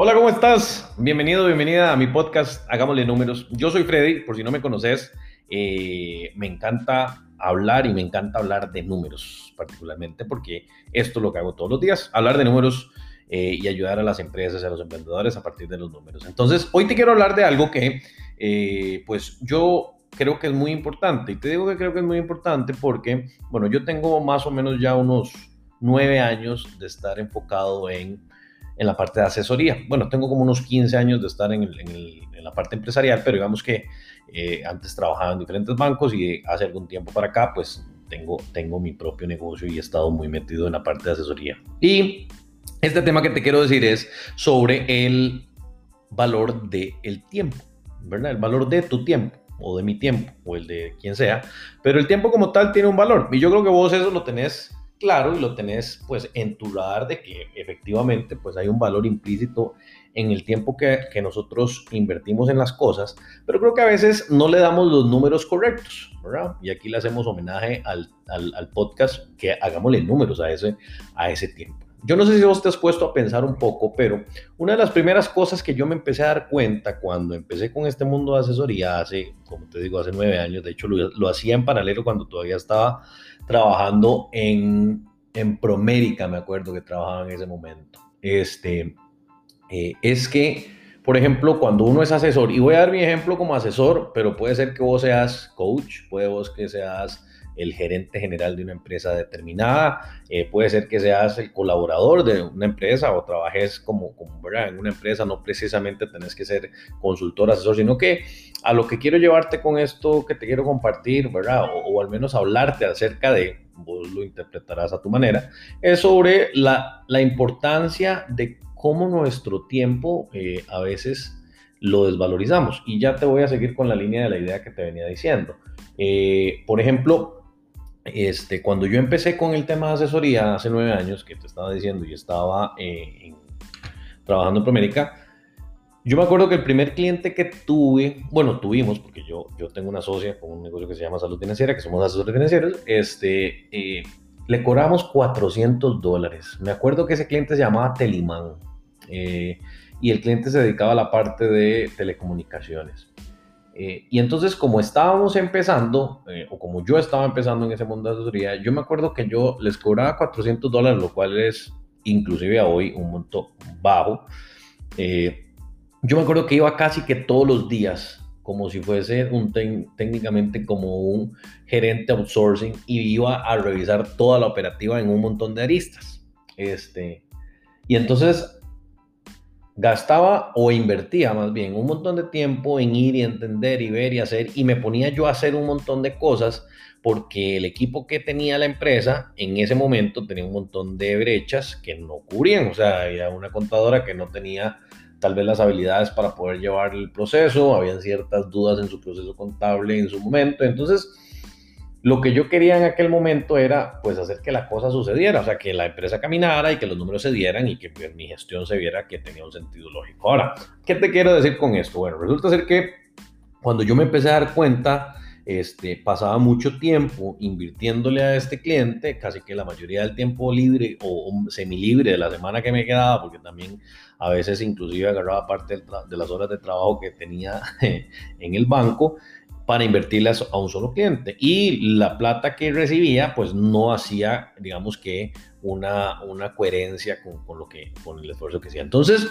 Hola, ¿cómo estás? Bienvenido, bienvenida a mi podcast Hagámosle Números. Yo soy Freddy, por si no me conoces, eh, me encanta hablar y me encanta hablar de números, particularmente porque esto es lo que hago todos los días, hablar de números eh, y ayudar a las empresas a los emprendedores a partir de los números. Entonces, hoy te quiero hablar de algo que, eh, pues, yo creo que es muy importante. Y te digo que creo que es muy importante porque, bueno, yo tengo más o menos ya unos nueve años de estar enfocado en en la parte de asesoría. Bueno, tengo como unos 15 años de estar en, la parte empresarial, pero digamos que eh, antes trabajaba en diferentes bancos y hace algún tiempo para acá, pues tengo, tengo mi propio negocio y he estado muy metido en la parte de asesoría. Y este tema que te quiero decir es sobre el valor del el tiempo, ¿verdad? El valor de tu tiempo o de mi tiempo o el de quien sea, pero el tiempo como tal tiene un valor y yo creo que vos eso lo tenés claro y lo tenés pues en tu radar de que efectivamente pues hay un valor implícito en el tiempo que, que, nosotros invertimos en las cosas, pero creo que a veces no le damos los números correctos, ¿verdad? Y aquí le hacemos homenaje al, al, podcast que hagámosle números a ese, a ese tiempo. Yo no sé si vos te has puesto a pensar un poco, pero una de las primeras cosas que yo me empecé a dar cuenta cuando empecé con este mundo de asesoría hace, como te digo, hace nueve años, de hecho lo, hacía en paralelo cuando todavía estaba trabajando en, en Promérica, me acuerdo que trabajaba en ese momento. Este, eh, es que, por ejemplo, cuando uno es asesor, y voy a dar mi ejemplo como asesor, pero puede ser que vos seas coach, puede vos que seas el gerente general de una empresa determinada, eh, puede ser que seas el colaborador de una empresa o trabajes como, como ¿verdad? en una empresa, no precisamente tenés que ser consultor, asesor, sino que a lo que quiero llevarte con esto que te quiero compartir, ¿verdad? O, al menos hablarte acerca de, vos lo interpretarás a tu manera, es sobre la, la importancia de cómo nuestro tiempo eh, a veces lo desvalorizamos. Y ya te voy a seguir con la línea de la idea que te venía diciendo. Eh, por ejemplo, este, cuando yo empecé con el tema de asesoría hace nueve años, que te estaba diciendo, y estaba eh, trabajando en Promérica, yo me acuerdo que el primer cliente que tuve, bueno, tuvimos, porque yo, yo tengo una socia con un negocio que se llama Salud Financiera, que somos asesores financieros, este, eh, le cobramos 400 dólares. Me acuerdo que ese cliente se llamaba Telimán eh, y el cliente se dedicaba a la parte de telecomunicaciones. Eh, y entonces, como estábamos empezando, eh, o como yo estaba empezando en ese mundo de asesoría, yo me acuerdo que yo les cobraba 400 dólares, lo cual es inclusive a hoy un monto bajo. Eh, yo me acuerdo que iba casi que todos los días, como si fuese un técnicamente como un gerente outsourcing, y iba a revisar toda la operativa en un montón de aristas. Este, y entonces gastaba o invertía más bien un montón de tiempo en ir y entender y ver y hacer y me ponía yo a hacer un montón de cosas porque el equipo que tenía la empresa en ese momento tenía un montón de brechas que no cubrían, o sea, había una contadora que no tenía tal vez las habilidades para poder llevar el proceso, habían ciertas dudas en su proceso contable en su momento, entonces lo que yo quería en aquel momento era pues hacer que la cosa sucediera, o sea, que la empresa caminara y que los números se dieran y que pues, mi gestión se viera que tenía un sentido lógico. Ahora, ¿qué te quiero decir con esto? Bueno, resulta ser que cuando yo me empecé a dar cuenta, este, pasaba mucho tiempo invirtiéndole a este cliente, casi que la mayoría del tiempo libre o semilibre de la semana que me quedaba, porque también a veces inclusive agarraba parte de las horas de trabajo que tenía en el banco para invertirlas a un solo cliente. Y la plata que recibía, pues no hacía, digamos que, una, una coherencia con, con, lo que, con el esfuerzo que hacía. Entonces,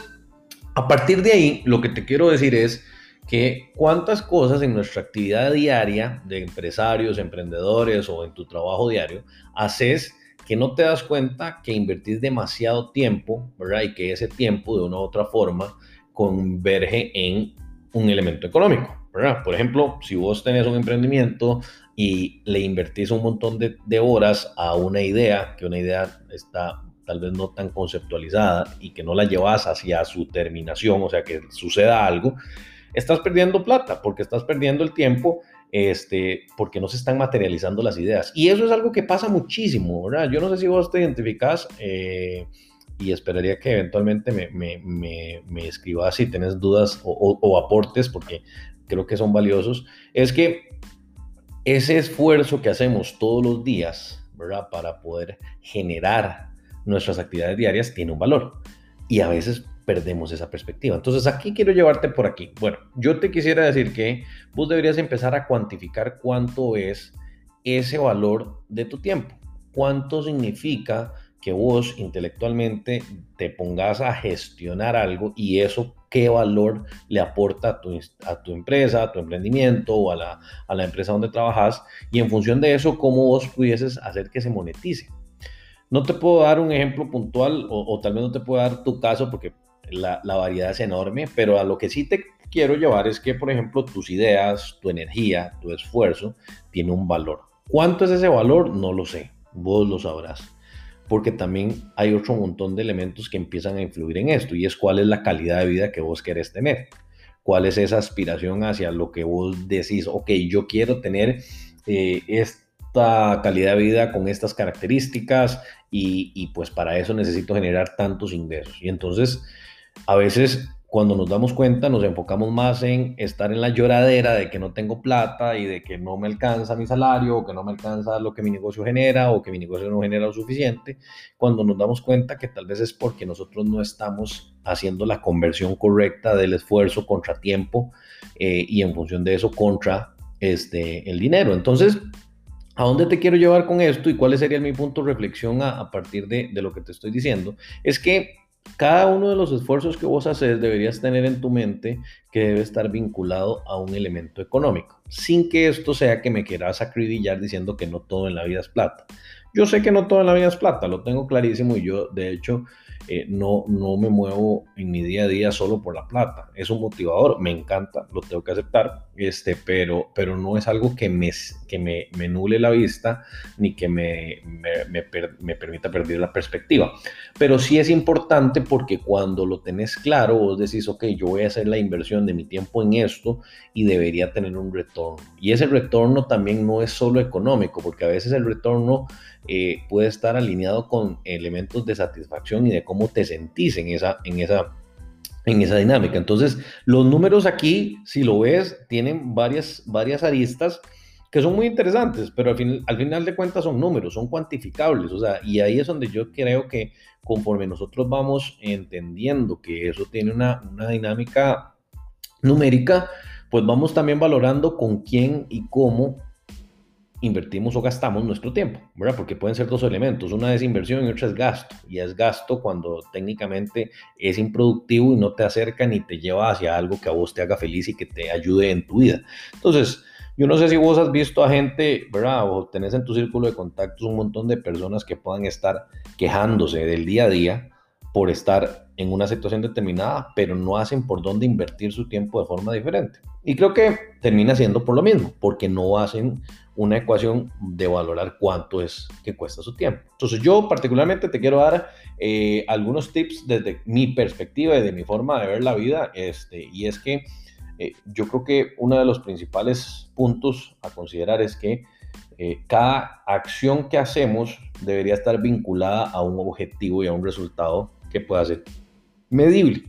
a partir de ahí, lo que te quiero decir es que cuántas cosas en nuestra actividad diaria de empresarios, emprendedores o en tu trabajo diario haces que no te das cuenta que invertís demasiado tiempo, ¿verdad? Y que ese tiempo de una u otra forma converge en un elemento económico. Por ejemplo, si vos tenés un emprendimiento y le invertís un montón de, horas a una idea, que una idea está tal vez no tan conceptualizada y que no la llevas hacia su terminación, o sea, que suceda algo, estás perdiendo plata porque estás perdiendo el tiempo este, porque no se están materializando las ideas. Y eso es algo que pasa muchísimo, ¿verdad? Yo no sé si vos te identificás eh, y esperaría que eventualmente me, me, me, escribas si tenés dudas o, o, aportes, porque creo que son valiosos, es que ese esfuerzo que hacemos todos los días, ¿verdad? Para poder generar nuestras actividades diarias tiene un valor. Y a veces perdemos esa perspectiva. Entonces, aquí quiero llevarte por aquí. Bueno, yo te quisiera decir que vos deberías empezar a cuantificar cuánto es ese valor de tu tiempo. ¿Cuánto significa vos intelectualmente te pongas a gestionar algo y eso qué valor le aporta a tu, a tu empresa, a tu emprendimiento o a la, a la empresa donde trabajas y en función de eso, cómo vos pudieses hacer que se monetice. No te puedo dar un ejemplo puntual o, tal vez no te puedo dar tu caso porque la, la, variedad es enorme, pero a lo que sí te quiero llevar es que, por ejemplo, tus ideas, tu energía, tu esfuerzo tiene un valor. ¿Cuánto es ese valor? No lo sé, vos lo sabrás porque también hay otro montón de elementos que empiezan a influir en esto y es cuál es la calidad de vida que vos querés tener, cuál es esa aspiración hacia lo que vos decís, ok, yo quiero tener eh, esta calidad de vida con estas características y, y pues para eso necesito generar tantos ingresos. Y entonces a veces cuando nos damos cuenta nos enfocamos más en estar en la lloradera de que no tengo plata y de que no me alcanza mi salario o que no me alcanza lo que mi negocio genera o que mi negocio no genera lo suficiente, cuando nos damos cuenta que tal vez es porque nosotros no estamos haciendo la conversión correcta del esfuerzo contra tiempo eh, y en función de eso contra este, el dinero. Entonces, ¿A dónde te quiero llevar con esto y cuál sería mi punto de reflexión a, a partir de, de, lo que te estoy diciendo? Es que cada uno de los esfuerzos que vos haces deberías tener en tu mente que debe estar vinculado a un elemento económico, sin que esto sea que me quieras acribillar diciendo que no todo en la vida es plata. Yo sé que no todo en la vida es plata, lo tengo clarísimo y yo de hecho eh, no, no me muevo en mi día a día solo por la plata. Es un motivador, me encanta, lo tengo que aceptar, este, pero, pero no es algo que me, que la vista ni que me, permita perder la perspectiva. Pero sí es importante porque cuando lo tenés claro, vos decís, ok, yo voy a hacer la inversión de mi tiempo en esto y debería tener un retorno. Y ese retorno también no es solo económico, porque a veces el retorno eh, puede estar alineado con elementos de satisfacción y de cómo te sentís en esa, en esa, en esa dinámica. Entonces, los números aquí, si lo ves, tienen varias, varias aristas que son muy interesantes, pero al, al final de cuentas son números, son cuantificables, o sea, y ahí es donde yo creo que conforme nosotros vamos entendiendo que eso tiene una, una dinámica numérica, pues vamos también valorando con quién y cómo invertimos o gastamos nuestro tiempo, ¿verdad? Porque pueden ser dos elementos, una es inversión y otra es gasto, y es gasto cuando técnicamente es improductivo y no te acerca ni te lleva hacia algo que a vos te haga feliz y que te ayude en tu vida. Entonces, yo no sé si vos has visto a gente, ¿verdad? O tenés en tu círculo de contactos un montón de personas que puedan estar quejándose del día a día por estar en una situación determinada, pero no hacen por dónde invertir su tiempo de forma diferente. Y creo que termina siendo por lo mismo, porque no hacen una ecuación de valorar cuánto es que cuesta su tiempo. Entonces yo particularmente te quiero dar eh, algunos tips desde mi perspectiva y de mi forma de ver la vida, este, y es que eh, yo creo que uno de los principales puntos a considerar es que eh, cada acción que hacemos debería estar vinculada a un objetivo y a un resultado que pueda ser medible.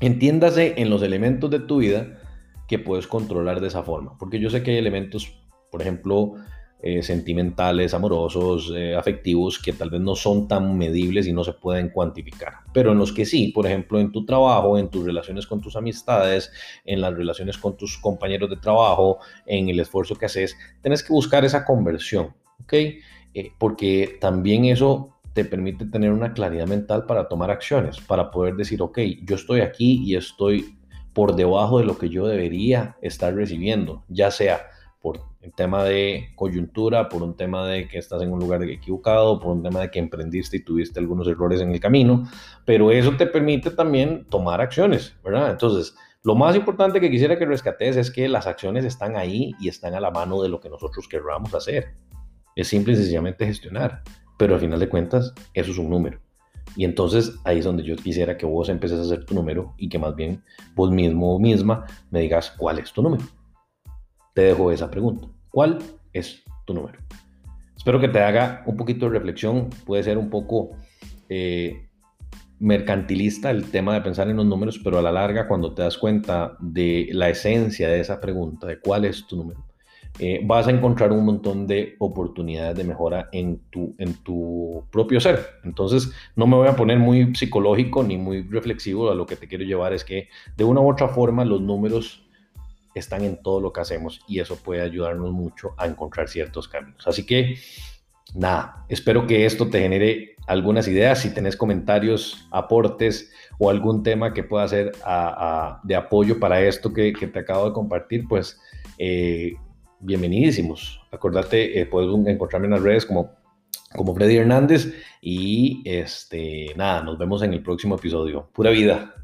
Entiéndase en los elementos de tu vida que puedes controlar de esa forma, porque yo sé que hay elementos, por ejemplo, eh, sentimentales, amorosos, eh, afectivos, que tal vez no son tan medibles y no se pueden cuantificar, pero en los que sí, por ejemplo, en tu trabajo, en tus relaciones con tus amistades, en las relaciones con tus compañeros de trabajo, en el esfuerzo que haces, tienes que buscar esa conversión, ¿ok? Eh, porque también eso te permite tener una claridad mental para tomar acciones, para poder decir, ok, yo estoy aquí y estoy por debajo de lo que yo debería estar recibiendo, ya sea por el tema de coyuntura, por un tema de que estás en un lugar equivocado, por un tema de que emprendiste y tuviste algunos errores en el camino, pero eso te permite también tomar acciones, ¿verdad? Entonces, lo más importante que quisiera que rescates es que las acciones están ahí y están a la mano de lo que nosotros querramos hacer. Es simple y sencillamente gestionar pero al final de cuentas eso es un número. Y entonces ahí es donde yo quisiera que vos empieces a hacer tu número y que más bien vos mismo o misma me digas cuál es tu número. Te dejo esa pregunta. ¿Cuál es tu número? Espero que te haga un poquito de reflexión. Puede ser un poco eh, mercantilista el tema de pensar en los números, pero a la larga cuando te das cuenta de la esencia de esa pregunta, de cuál es tu número, eh, vas a encontrar un montón de oportunidades de mejora en tu, en tu propio ser. Entonces, no me voy a poner muy psicológico ni muy reflexivo, a lo que te quiero llevar es que de una u otra forma los números están en todo lo que hacemos y eso puede ayudarnos mucho a encontrar ciertos caminos. Así que, nada, espero que esto te genere algunas ideas. Si tenés comentarios, aportes o algún tema que pueda ser de apoyo para esto que, te acabo de compartir, pues eh, bienvenidísimos. Acordate, eh, puedes encontrarme en las redes como, como Freddy Hernández y este, nada, nos vemos en el próximo episodio. Pura vida.